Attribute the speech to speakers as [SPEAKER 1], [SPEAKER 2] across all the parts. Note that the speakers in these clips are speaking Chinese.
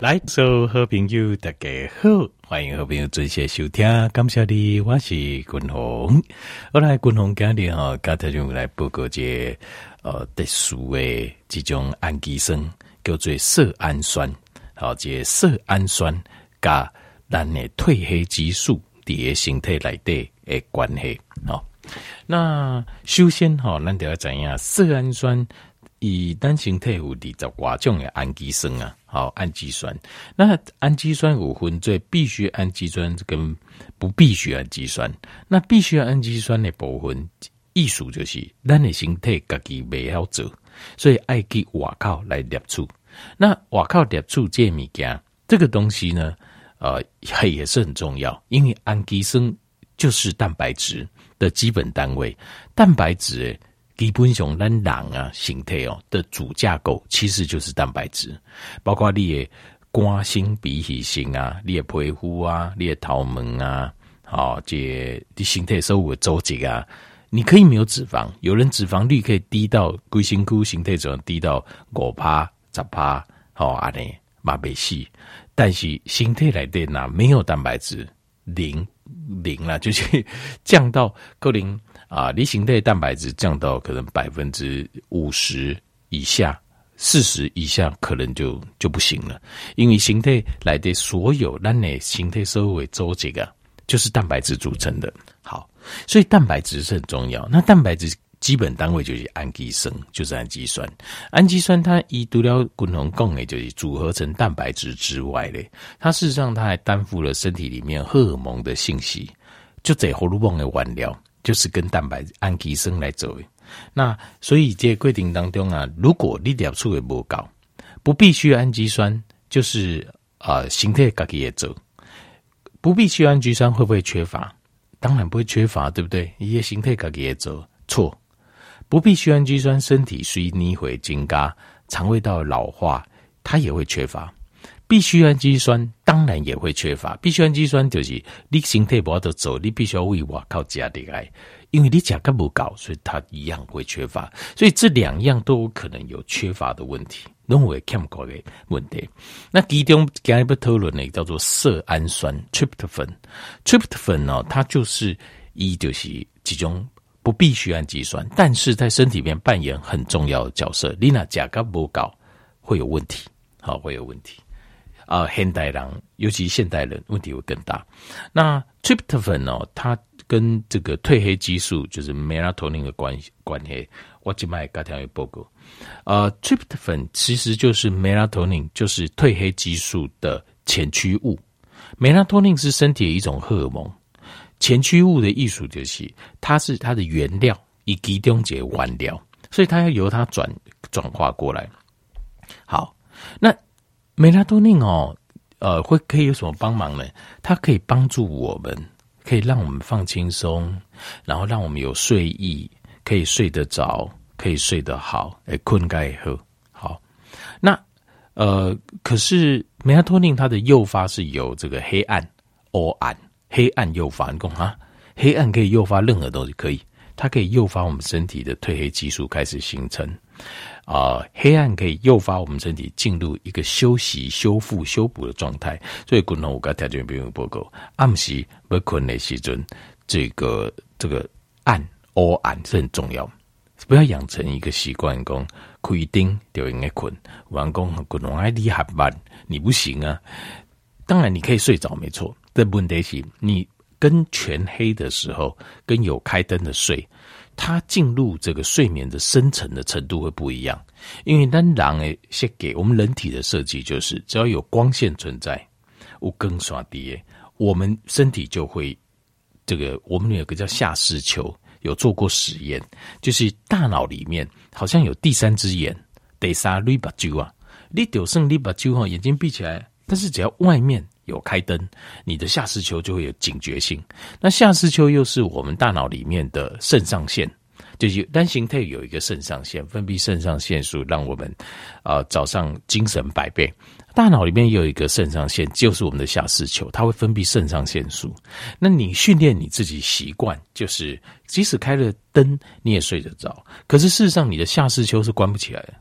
[SPEAKER 1] 来，所有好朋友大家好，欢迎好朋友准时收听，感谢你，我是君宏。我来君宏今日哈，刚才就来报告这呃特殊的这种氨基酸，叫做色氨酸，好，这色氨酸加咱的褪黑激素的形态来的诶关系，好，那首先哈，咱就要知影色氨酸。以单形态有二十多种的氨基酸啊，好，氨基酸。那氨基酸有分做必须氨基酸跟不必需氨基酸。那必须氨基酸的部分，意思就是咱的身体自己袂晓做，所以爱去外口来摄取。那外口摄取这物件，这个东西呢，呃，也是很重要，因为氨基酸就是蛋白质的基本单位，蛋白质。基本上，咱人啊，形态哦的主架构其实就是蛋白质，包括你的肝性、脾气性啊，你的皮肤啊，你的头毛啊，好、哦，这你形态所有的组织啊，你可以没有脂肪，有人脂肪率可以低到龟心窟形态中低到五趴、十趴，好安尼嘛袂死，但是形态来电呐，没有蛋白质，零零了，就是 降到可能。啊，离形态蛋白质降到可能百分之五十以下，四十以下可能就就不行了，因为形态来的所有咱的形态社会组织啊，就是蛋白质组成的。好，所以蛋白质是很重要。那蛋白质基本单位就是氨基酸，就是氨基酸。氨基酸它一除了共同共诶，就是组合成蛋白质之外嘞，它事实上它还担负了身体里面荷尔蒙的信息，就这荷尔蒙的原料。就是跟蛋白氨基酸来做的，那所以这个规定当中啊，如果你摄取的不高，不必需氨基酸就是啊，形态自己也做，不必需氨基酸会不会缺乏？当然不会缺乏，对不对？一些形态自己也做错，不必需氨基酸，身体随你会增加，肠胃道老化，它也会缺乏。必需氨基酸当然也会缺乏，必需氨基酸就是你身体不得走，你必须要为我靠家里来，因为你价格不高，所以它一样会缺乏，所以这两样都有可能有缺乏的问题，认为看不过的问题。那其中进一步讨论呢，叫做色氨酸 （tryptophan），tryptophan 呢，它就是一就是其中不必需氨基酸，但是在身体里面扮演很重要的角色。你那价格不高，会有问题，好，会有问题。啊，现代人，尤其现代人，问题会更大。那 tryptophan 哦，它跟这个褪黑激素就是 melatonin 的关系关系，我今麦刚才有报告。呃，tryptophan 其实就是 melatonin，就是褪黑激素的前驱物。melatonin 是身体的一种荷尔蒙，前驱物的艺术就是它是它的原料，以其中一个原料，所以它要由它转转化过来。好，那。美拉多宁哦，呃，会可以有什么帮忙呢？它可以帮助我们，可以让我们放轻松，然后让我们有睡意，可以睡得着，可以睡得好，哎，困该以后好。那呃，可是美拉多宁它的诱发是由这个黑暗、黑暗、黑暗诱发，你讲哈，黑暗可以诱发任何东西，可以，它可以诱发我们身体的褪黑激素开始形成。啊、呃，黑暗可以诱发我们身体进入一个休息、修复、修补的状态，所以共同我刚条件并不够。暗时不困的时阵，这个这个暗哦暗是很重要，不要养成一个习惯，讲开灯就应该困。完工共同爱你还慢，你不行啊。当然你可以睡着，没错。但问题是，你跟全黑的时候，跟有开灯的睡。它进入这个睡眠的深层的程度会不一样，因为当然诶，先给我们人体的设计就是，只要有光线存在，我更刷低，我们身体就会这个。我们有个叫下视丘，有做过实验，就是大脑里面好像有第三只眼，得杀绿把揪啊，你丢剩绿把揪哈，眼睛闭起来，但是只要外面。有开灯，你的下视丘就会有警觉性。那下视丘又是我们大脑里面的肾上腺，就是单形态有一个肾上腺分泌肾上腺素，让我们啊、早上精神百倍。大脑里面有一个肾上腺，就是我们的下视球，它会分泌肾上腺素。那你训练你自己习惯，就是即使开了灯你也睡得着，可是事实上你的下视球是关不起来的。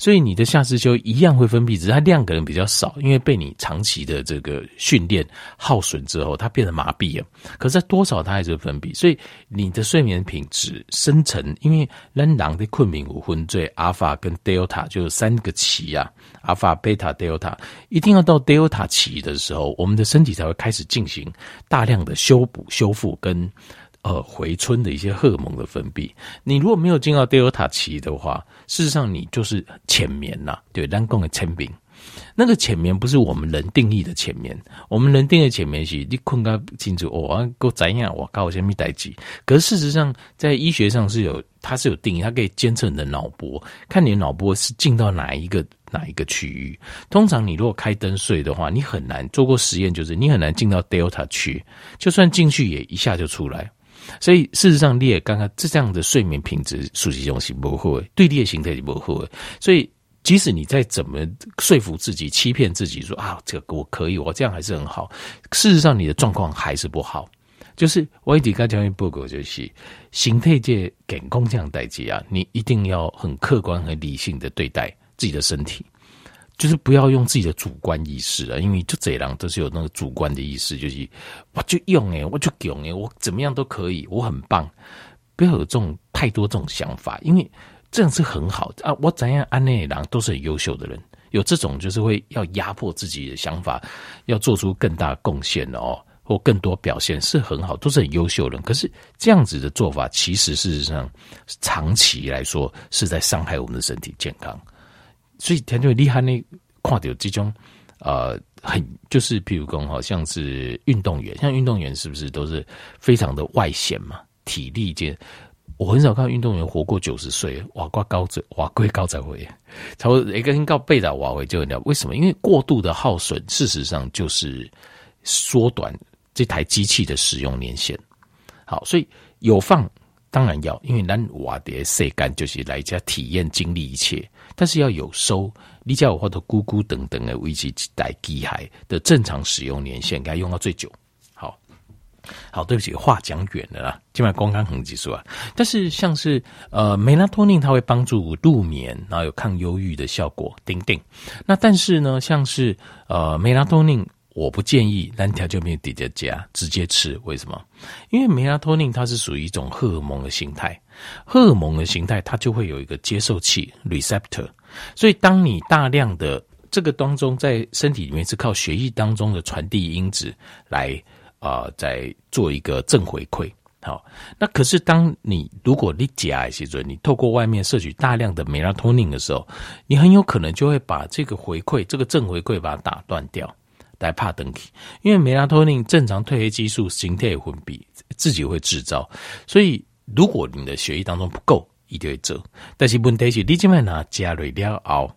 [SPEAKER 1] 所以你的下视丘一样会分泌，只是它量可能比较少，因为被你长期的这个训练耗损之后，它变得麻痹了。可是多少它还是分泌，所以你的睡眠品质深层，因为人的困眠五分最阿尔法跟德尔塔就是三个期啊，阿尔法、贝塔、德尔塔，一定要到德尔塔期的时候，我们的身体才会开始进行大量的修补、修复跟。呃，回春的一些荷尔蒙的分泌，你如果没有进到德尔塔期的话，事实上你就是浅眠呐。对，人讲的浅眠，那个浅眠不是我们人定义的浅眠，我们人定义的浅眠是，你困个清楚哦，够怎样，我告我先没代志。可是事实上，在医学上是有，它是有定义，它可以监测你的脑波，看你的脑波是进到哪一个哪一个区域。通常你如果开灯睡的话，你很难做过实验，就是你很难进到 delta 区，就算进去也一下就出来。所以事实上，你也刚刚这样的睡眠品质，属实用是不好，对你的形态是不好。所以，即使你再怎么说服自己、欺骗自己说啊，这个我可以，我这样还是很好。事实上，你的状况还是不好。就是我一直跟教育报告，就是形态界健康这样代际啊，你一定要很客观、很理性的对待自己的身体。就是不要用自己的主观意识啊，因为就这样都是有那个主观的意识，就是我就用诶，我就用诶，我怎么样都可以，我很棒，不要有这种太多这种想法，因为这样是很好啊。我怎样安内郎都是很优秀的人，有这种就是会要压迫自己的想法，要做出更大贡献哦，或更多表现是很好，都是很优秀的人。可是这样子的做法，其实事实上长期来说是在伤害我们的身体健康。所以，听就厉害呢，看到这种，呃，很就是，譬如讲，好像是运动员，像运动员是不是都是非常的外显嘛？体力健，我很少看运动员活过九十岁，哇，挂高者，哇，贵高才会，差不多一个人告背的瓦回就很了。为什么？因为过度的耗损，事实上就是缩短这台机器的使用年限。好，所以有放当然要，因为咱瓦的晒干就是来家体验经历一切。但是要有收，你叫我或者咕咕等等的维持带机海的正常使用年限，该用到最久。好，好，对不起，话讲远了啦，今晚光看很技术啊。但是像是呃，梅拉托宁它会帮助入眠，然后有抗忧郁的效果，丁丁。那但是呢，像是呃，梅拉托宁。我不建议单条就没有底的加直接吃，为什么？因为梅拉托宁它是属于一种荷尔蒙的形态，荷尔蒙的形态它就会有一个接受器 receptor，所以当你大量的这个当中在身体里面是靠血液当中的传递因子来啊、在做一个正回馈。好，那可是当你如果你加一些准，你透过外面摄取大量的梅拉托宁的时候，你很有可能就会把这个回馈，这个正回馈把它打断掉。来怕登记，因为梅拉托宁正常褪黑激素形态混比自己会制造，所以如果你的血液当中不够，一定会走。但是问题是，你今晚拿加瑞料熬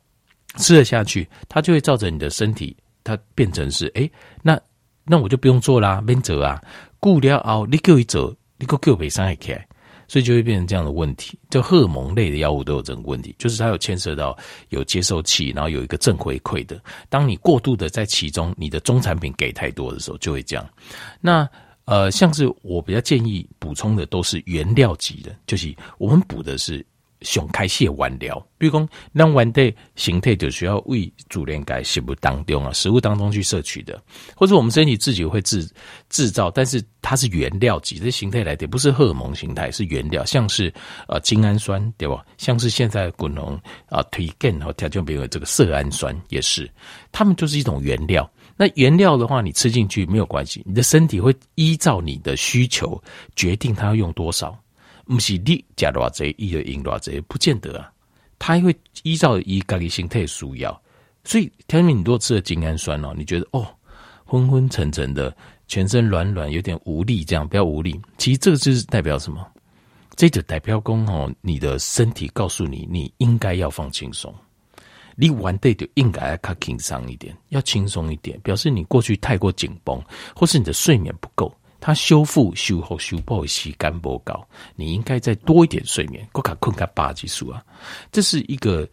[SPEAKER 1] 吃了下去，它就会造成你的身体，它变成是哎，那那我就不用做啦，免走啊，顾了熬你给我走，你给我给伤害起来。所以就会变成这样的问题，就荷尔蒙类的药物都有这个问题，就是它有牵涉到有接受器，然后有一个正回馈的。当你过度的在其中，你的中产品给太多的时候，就会这样。那呃，像是我比较建议补充的都是原料级的，就是我们补的是。想开蟹原料，比如讲，让原的形态就需要为主链改食物当中啊，食物当中去摄取的，或者我们身体自己会制制造，但是它是原料级，这形态来的不是荷尔蒙形态，是原料，像是呃精氨酸对吧？像是现在滚龙啊推荐和条件比如这个色氨酸也是，它们就是一种原料。那原料的话，你吃进去没有关系，你的身体会依照你的需求决定它要用多少。不是你加多少，一的用多少，不见得啊。它会依照一个个形态需要，所以天明，你多吃了精氨酸哦，你觉得哦昏昏沉沉的，全身软软，有点无力，这样不要无力。其实这个就是代表什么？这就代表讲哦，你的身体告诉你，你应该要放轻松。你玩对就应该要卡轻松一点，要轻松一点，表示你过去太过紧绷，或是你的睡眠不够。它修复、修复、修复的时间不够，你应该再多一点睡眠，够卡困个八级数啊！这是一个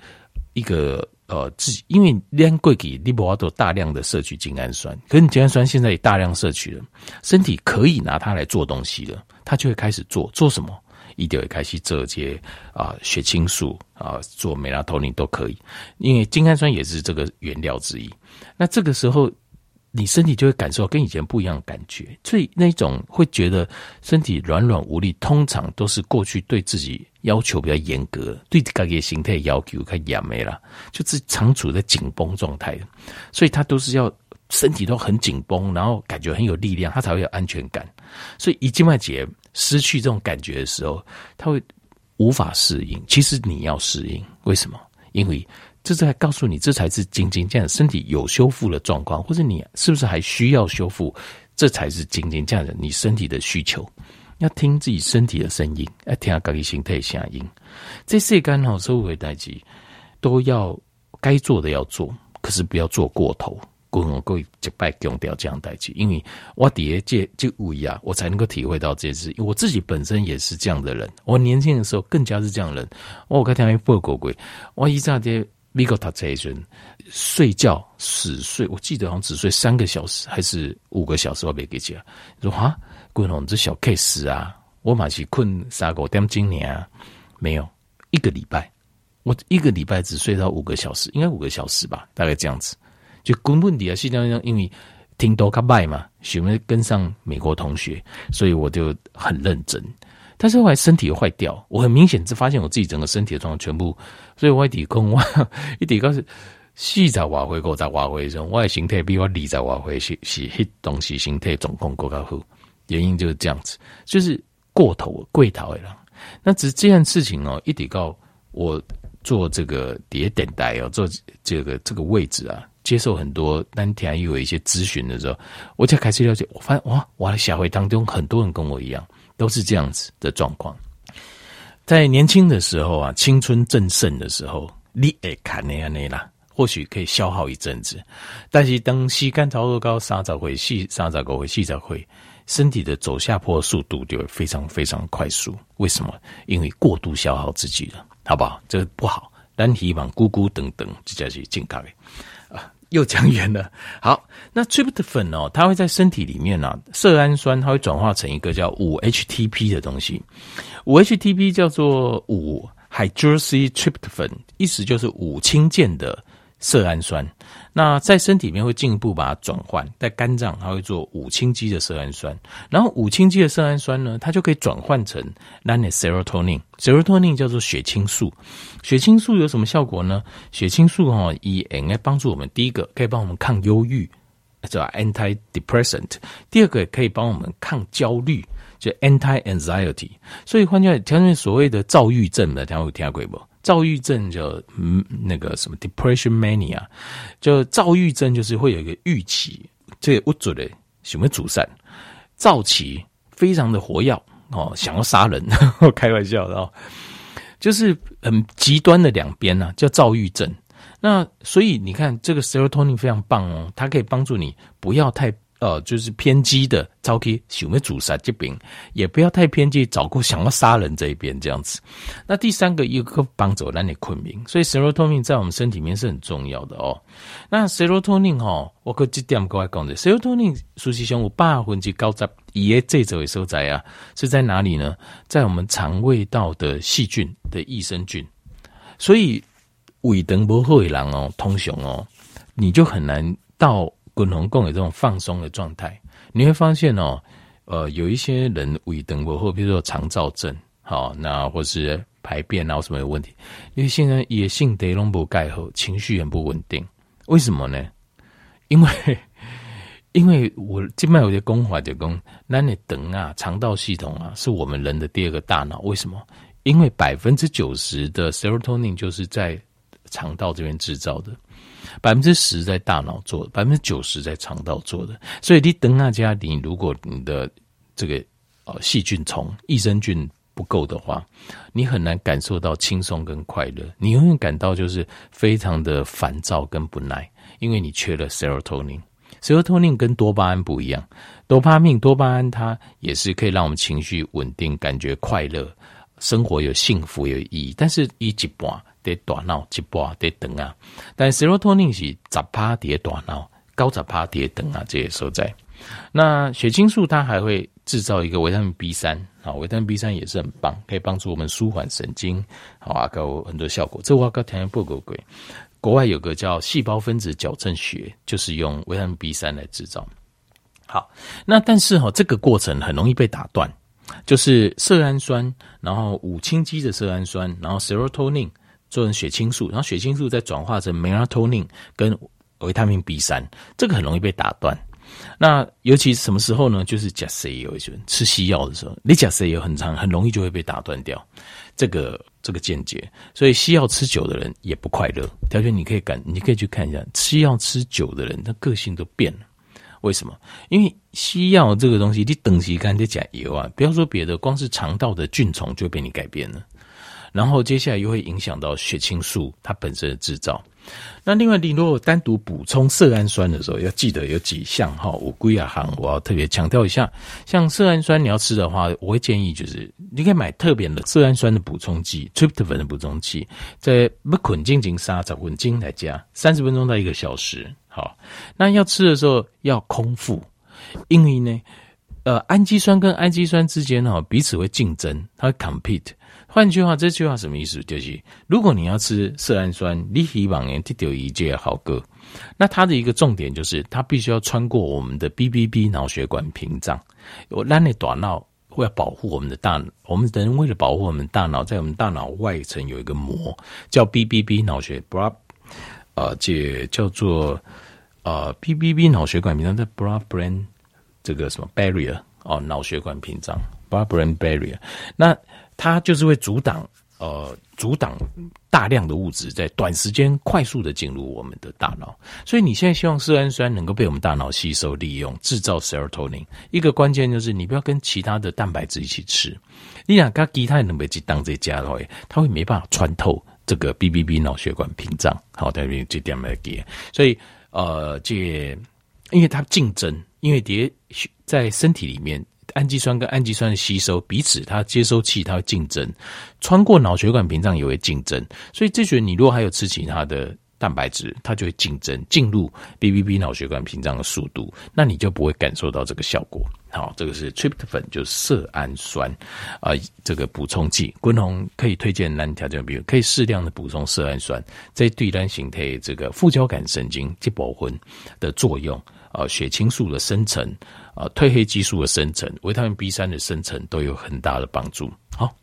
[SPEAKER 1] 一个呃，自己因为练过去你不要大量的摄取精氨酸，可是你精氨酸现在也大量摄取了，身体可以拿它来做东西了，它就会开始做做什么？一定会开始做这些啊血清素啊，做美拉托宁都可以，因为精氨酸也是这个原料之一。那这个时候。你身体就会感受到跟以前不一样的感觉，所以那种会觉得身体软软无力，通常都是过去对自己要求比较严格，对自己的形态要求太严没了，就是长处在紧绷状态，所以他都是要身体都很紧绷，然后感觉很有力量，他才会有安全感。所以一静脉节失去这种感觉的时候，他会无法适应。其实你要适应，为什么？因为。这是在告诉你，这才是真正这样身体有修复的状况，或者你是不是还需要修复？这才是真正这样的你身体的需求。要听自己身体的声音，要听下自己心态的声音。这些干扰所有代志都要该做的要做，可是不要做过头。过我各位就拜强调这样代志，因为我底下这这位啊，我才能够体会到这件事。因为我自己本身也是这样的人，我年轻的时候更加是这样的人。我刚才报过鬼，我一下子。美国他这一阵睡觉死睡，我记得好像只睡三个小时还是五个小时，我没记起。说啊，滚龙这小 case 啊，我马上困三个点钟年啊，没有一个礼拜，我一个礼拜只睡到五个小时，应该五个小时吧，大概这样子。就根本底下是这样，因为听多卡拜嘛，喜欢跟上美国同学，所以我就很认真。但是后来身体又坏掉，我很明显就发现我自己整个身体的状况全部，所以我抵抗我一抵抗是四十瓦回，五十瓦回中，我的形态比我二十瓦回是是迄东西形态总共更加好，原因就是这样子，就是过头过头的了。那只是这件事情哦，一抵抗我做这个碟等待哦，做这个这个位置啊，接受很多当天又有一些咨询的时候，我才开始了解，我发现哇，我的小会当中很多人跟我一样。都是这样子的状况，在年轻的时候啊，青春正盛的时候，你会看那样那啦，或许可以消耗一阵子。但是等时间超过高三十岁、四三十五岁、四十岁，身体的走下坡速度就会非常非常快速。为什么？因为过度消耗自己了，好不好？这个不好。但希望咕咕等等，这叫是健康的。又讲远了。好，那 tryptophan 哦，它会在身体里面啊，色氨酸它会转化成一个叫五 HTP 的东西。五 HTP 叫做五 hydroxytryptophan，意思就是五氢键的。色氨酸，那在身体里面会进一步把它转换，在肝脏它会做五羟基的色氨酸，然后五羟基的色氨酸呢，它就可以转换成 serotonin，serotonin 叫做血清素，血清素有什么效果呢？血清素哈，以应该帮助我们，第一个可以帮我们抗忧郁，叫 antidepressant，第二个也可以帮我们抗焦虑，就 anti-anxiety，所以换句话讲，所谓的躁郁症的，大家有听过不？躁郁症就嗯，那个什么 depression mania，就躁郁症就是会有一个预期，这个不准的什么阻散，躁起非常的活跃哦，想要杀人，开玩笑的哦，就是很极端的两边呢，叫躁郁症。那所以你看这个 serotonin 非常棒哦，它可以帮助你不要太。呃，就是偏激的，早期想要自杀这边，也不要太偏激，找过想要杀人这一边这样子。那第三个一个帮助让你困眠，所以 serotonin 在我们身体里面是很重要的哦。那 serotonin 哈，我可这点跟我讲的，serotonin 实际上有百分之九十一的这种所在啊，是在哪里呢？在我们肠胃道的细菌的益生菌。所以胃肠不好的人哦，通常哦，你就很难到。滚红共有这种放松的状态，你会发现哦，呃，有一些人胃肠不好，比如说肠燥症，好，那或是排便啊什么有问题，因为现在也性得龙不盖后，情绪很不稳定，为什么呢？因为因为我静脉有些功法就讲，那你等啊，肠道系统啊，是我们人的第二个大脑，为什么？因为百分之九十的 serotonin 就是在肠道这边制造的。百分之十在大脑做，百分之九十在肠道做的。所以你等那家，你如果你的这个呃细菌虫、益生菌不够的话，你很难感受到轻松跟快乐。你永远感到就是非常的烦躁跟不耐，因为你缺了 serotonin。serotonin 跟多巴胺不一样，多巴胺、多巴胺它也是可以让我们情绪稳定、感觉快乐、生活有幸福有意义，但是一级半。得大脑一半得等啊，但 serotonin 是十趴叠大脑，高十趴叠等啊这些所在。那血清素它还会制造一个维他命 B 三，啊，维他命 B 三也是很棒，可以帮助我们舒缓神经，好啊，有很多效果。这我刚条件报告过，国外有个叫细胞分子矫正学，就是用维他命 B 三来制造。好，那但是哈，这个过程很容易被打断，就是色氨酸，然后五氢基的色氨酸，然后 serotonin 做成血清素，然后血清素再转化成 melatonin 跟维他命 B 三，这个很容易被打断。那尤其什么时候呢？就是假设有一些人吃西药的时候，你假设有很长，很容易就会被打断掉这个这个见解。所以西药吃久的人也不快乐。条件你可以感，你可以去看一下，西药吃久的人，他个性都变了。为什么？因为西药这个东西，你等级干的甲油啊，不要说别的，光是肠道的菌丛就被你改变了。然后接下来又会影响到血清素它本身的制造。那另外，你如果单独补充色氨酸的时候，要记得有几项哈，我归亚行我要特别强调一下。像色氨酸你要吃的话，我会建议就是你可以买特别的色氨酸的补充剂，tryptophan 的补充剂，在不捆进行沙找混精来加，三十分钟到一个小时。好，那要吃的时候要空腹，因为呢，呃，氨基酸跟氨基酸之间哈彼此会竞争，它会 compete。换句话，这句话什么意思？就是如果你要吃色氨酸，你希望能得到一件好个，那它的一个重点就是，它必须要穿过我们的 BBB 脑血管屏障。有让你大脑会要保护我们的大脑，我们人为了保护我们大脑，在我们大脑外层有一个膜叫 BBB 脑血管，呃，这叫做呃 BBB 脑血管屏障，在 blood brain 这个什么 barrier 哦，脑血管屏障 blood brain barrier，那。它就是会阻挡，呃，阻挡大量的物质在短时间快速的进入我们的大脑。所以你现在希望色氨酸能够被我们大脑吸收利用，制造 serotonin。一个关键就是你不要跟其他的蛋白质一起吃。你想跟其他能被去当这家的话，它会没办法穿透这个 BBB 脑血管屏障。好，在这这点来给。所以，呃，这因为它竞争，因为蝶在身体里面。氨基酸跟氨基酸的吸收，彼此它接收器它会竞争，穿过脑血管屏障也会竞争，所以这时候你如果还有吃其他的蛋白质，它就会竞争进入 BBB 脑血管屏障的速度，那你就不会感受到这个效果。好，这个是 tryptophan 就是色氨酸啊、这个补充剂，滚红可以推荐单条件，比如可以适量的补充色氨酸，在对单形态这个副交感神经接保魂的作用。呃，血清素的生成，啊，褪黑激素的生成，维他命 B 三的生成都有很大的帮助。好，